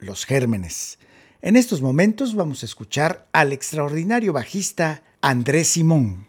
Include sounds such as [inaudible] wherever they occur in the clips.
los gérmenes. En estos momentos vamos a escuchar al extraordinario bajista Andrés Simón.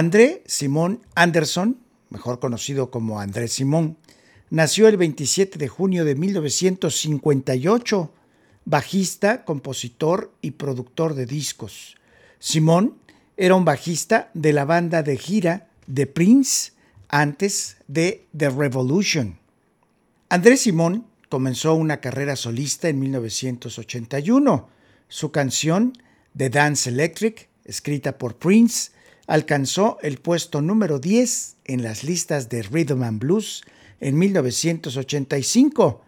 André Simón Anderson, mejor conocido como André Simón, nació el 27 de junio de 1958, bajista, compositor y productor de discos. Simón era un bajista de la banda de gira de Prince antes de The Revolution. André Simón comenzó una carrera solista en 1981. Su canción The Dance Electric, escrita por Prince, alcanzó el puesto número 10 en las listas de Rhythm and Blues en 1985.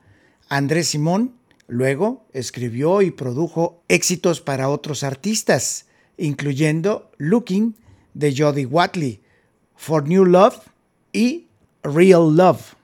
Andrés Simón luego escribió y produjo éxitos para otros artistas, incluyendo Looking de Jody Watley, For New Love y Real Love.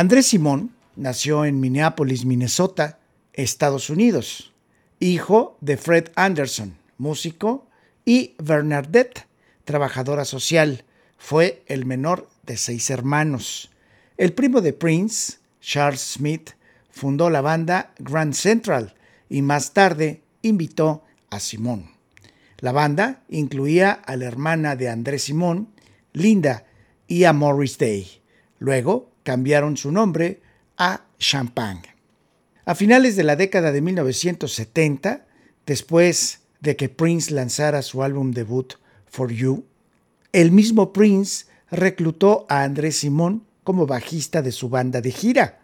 Andrés Simón nació en Minneapolis, Minnesota, Estados Unidos, hijo de Fred Anderson, músico, y Bernadette, trabajadora social. Fue el menor de seis hermanos. El primo de Prince, Charles Smith, fundó la banda Grand Central y más tarde invitó a Simón. La banda incluía a la hermana de Andrés Simón, Linda, y a Morris Day. Luego cambiaron su nombre a Champagne. A finales de la década de 1970, después de que Prince lanzara su álbum debut For You, el mismo Prince reclutó a Andrés Simón como bajista de su banda de gira.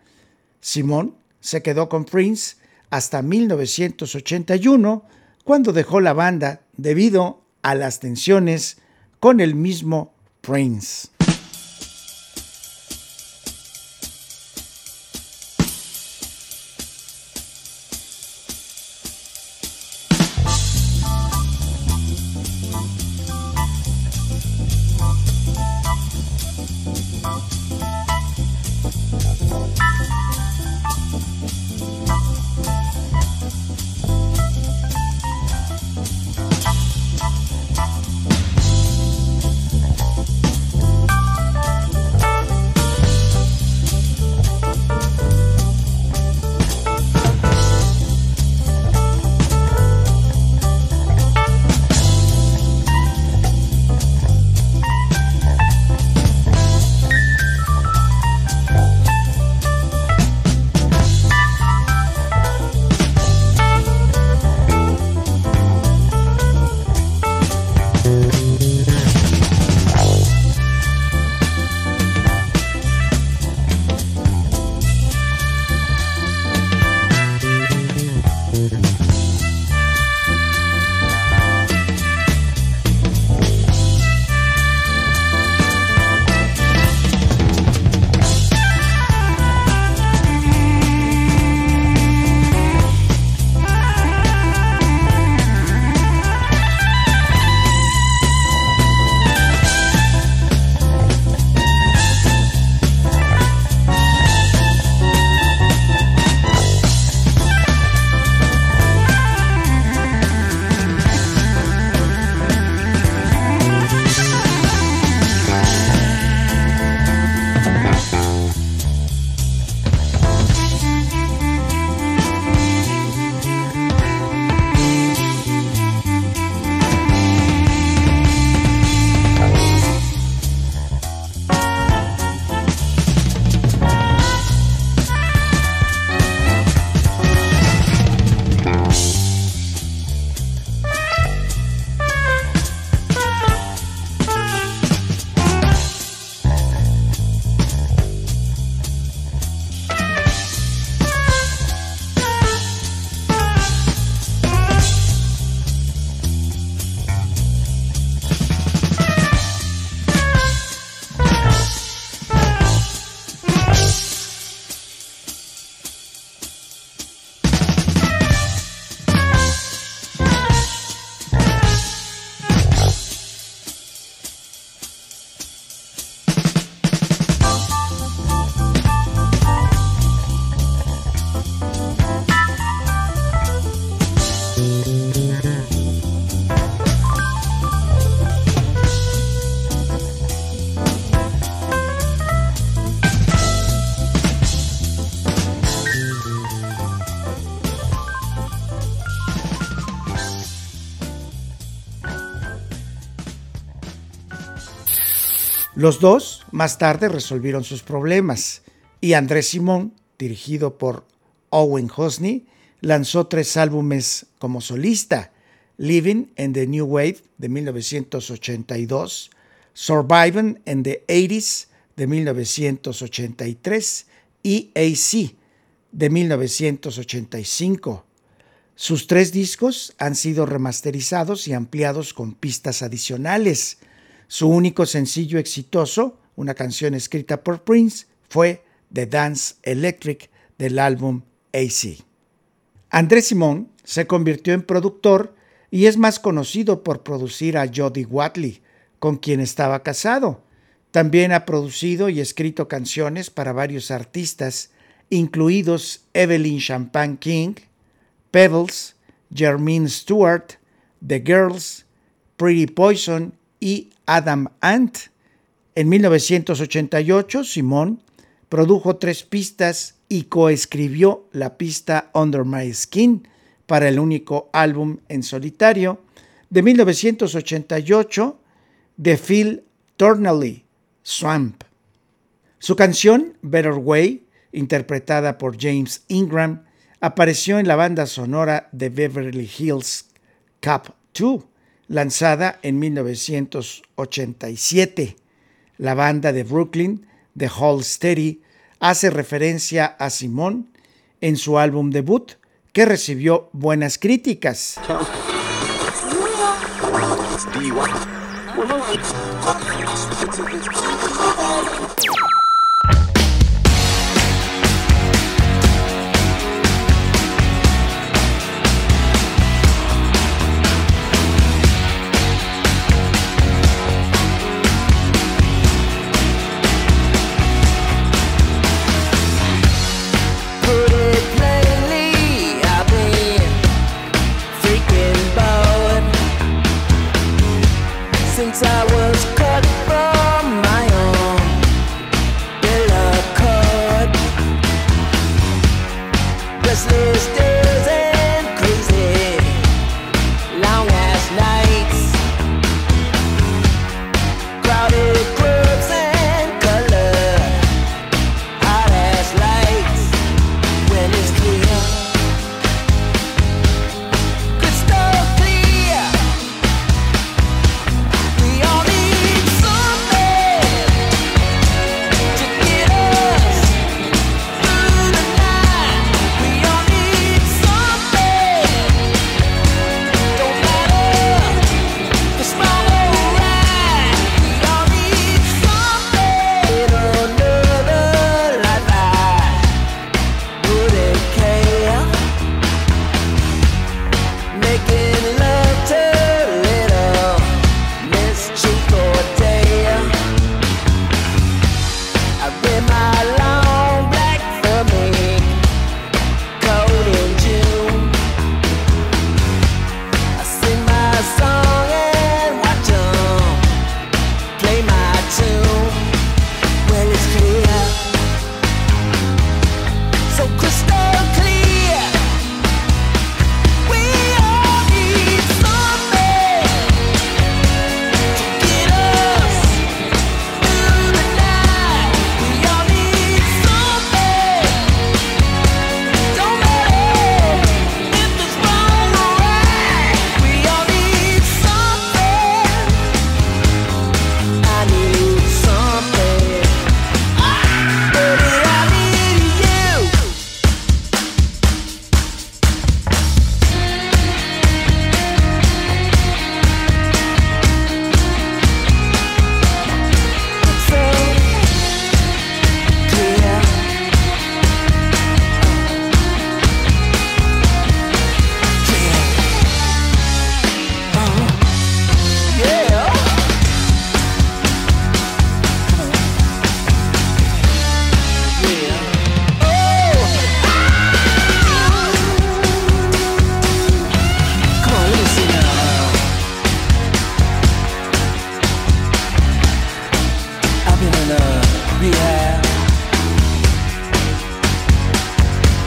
Simón se quedó con Prince hasta 1981, cuando dejó la banda debido a las tensiones con el mismo Prince. Los dos más tarde resolvieron sus problemas y Andrés Simón, dirigido por Owen Hosney, lanzó tres álbumes como solista, Living in the New Wave de 1982, Surviving in the 80s de 1983 y AC de 1985. Sus tres discos han sido remasterizados y ampliados con pistas adicionales. Su único sencillo exitoso, una canción escrita por Prince, fue The Dance Electric del álbum AC. Andrés Simón se convirtió en productor y es más conocido por producir a Jody Watley, con quien estaba casado. También ha producido y escrito canciones para varios artistas, incluidos Evelyn Champagne King, Pebbles, Jermaine Stewart, The Girls, Pretty Poison y Adam Ant. En 1988, Simón produjo tres pistas y coescribió la pista Under My Skin para el único álbum en solitario de 1988 de Phil Tornelly, Swamp. Su canción Better Way, interpretada por James Ingram, apareció en la banda sonora de Beverly Hills Cup 2, lanzada en 1987. La banda de Brooklyn, The Hall Steady, hace referencia a Simón en su álbum debut, que recibió buenas críticas.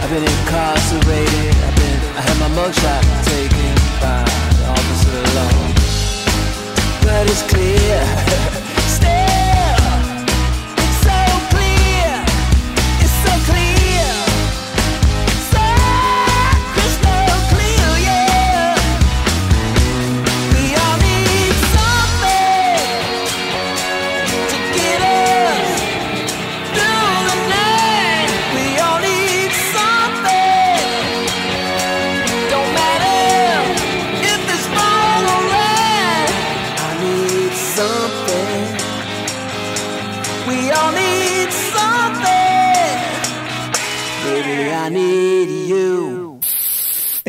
I've been incarcerated. I've been, I had my mugshot taken by the officer alone. But it's clear, [laughs] stay.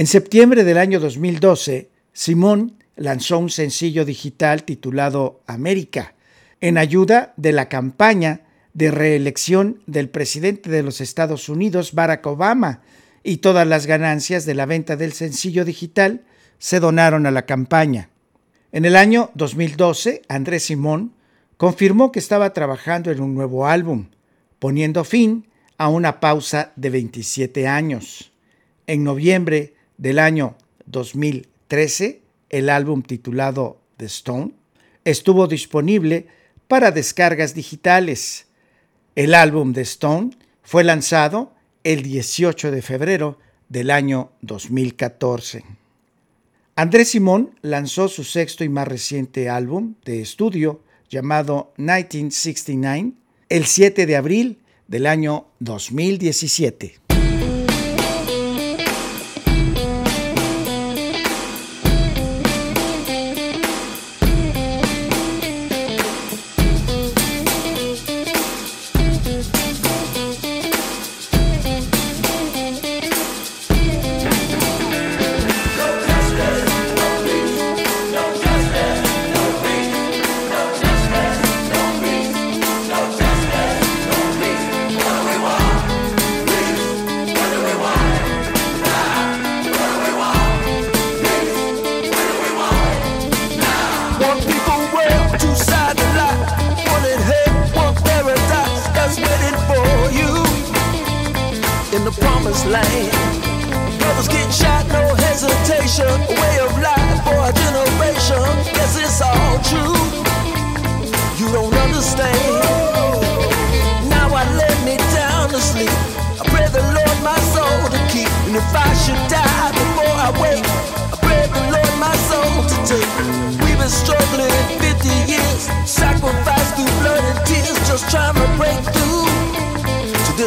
En septiembre del año 2012, Simón lanzó un sencillo digital titulado América, en ayuda de la campaña de reelección del presidente de los Estados Unidos, Barack Obama, y todas las ganancias de la venta del sencillo digital se donaron a la campaña. En el año 2012, Andrés Simón confirmó que estaba trabajando en un nuevo álbum, poniendo fin a una pausa de 27 años. En noviembre del año 2013, el álbum titulado The Stone estuvo disponible para descargas digitales. El álbum de Stone fue lanzado el 18 de febrero del año 2014. Andrés Simón lanzó su sexto y más reciente álbum de estudio llamado 1969 el 7 de abril del año 2017.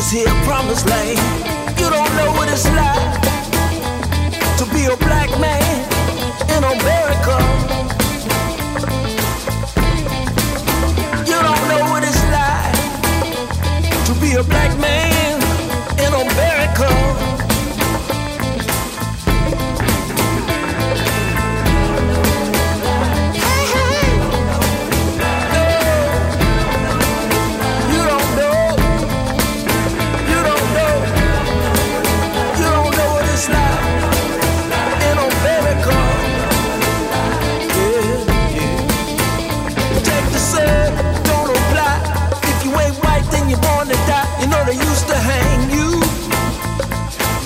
us a promise land. You don't know what it's like to be a black man in America. You don't know what it's like to be a black man.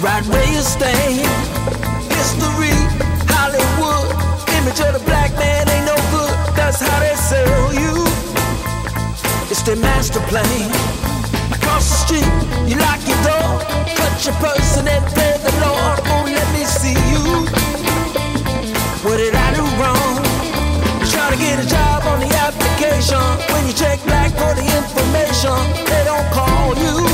right where you stand. History, Hollywood, image of the black man ain't no good. That's how they sell you. It's their master plan. Across the street, you lock your door, cut your person and pay the Lord. Oh, Won't let me see you. What did I do wrong? Try to get a job on the application. When you check back for the information, they don't call you.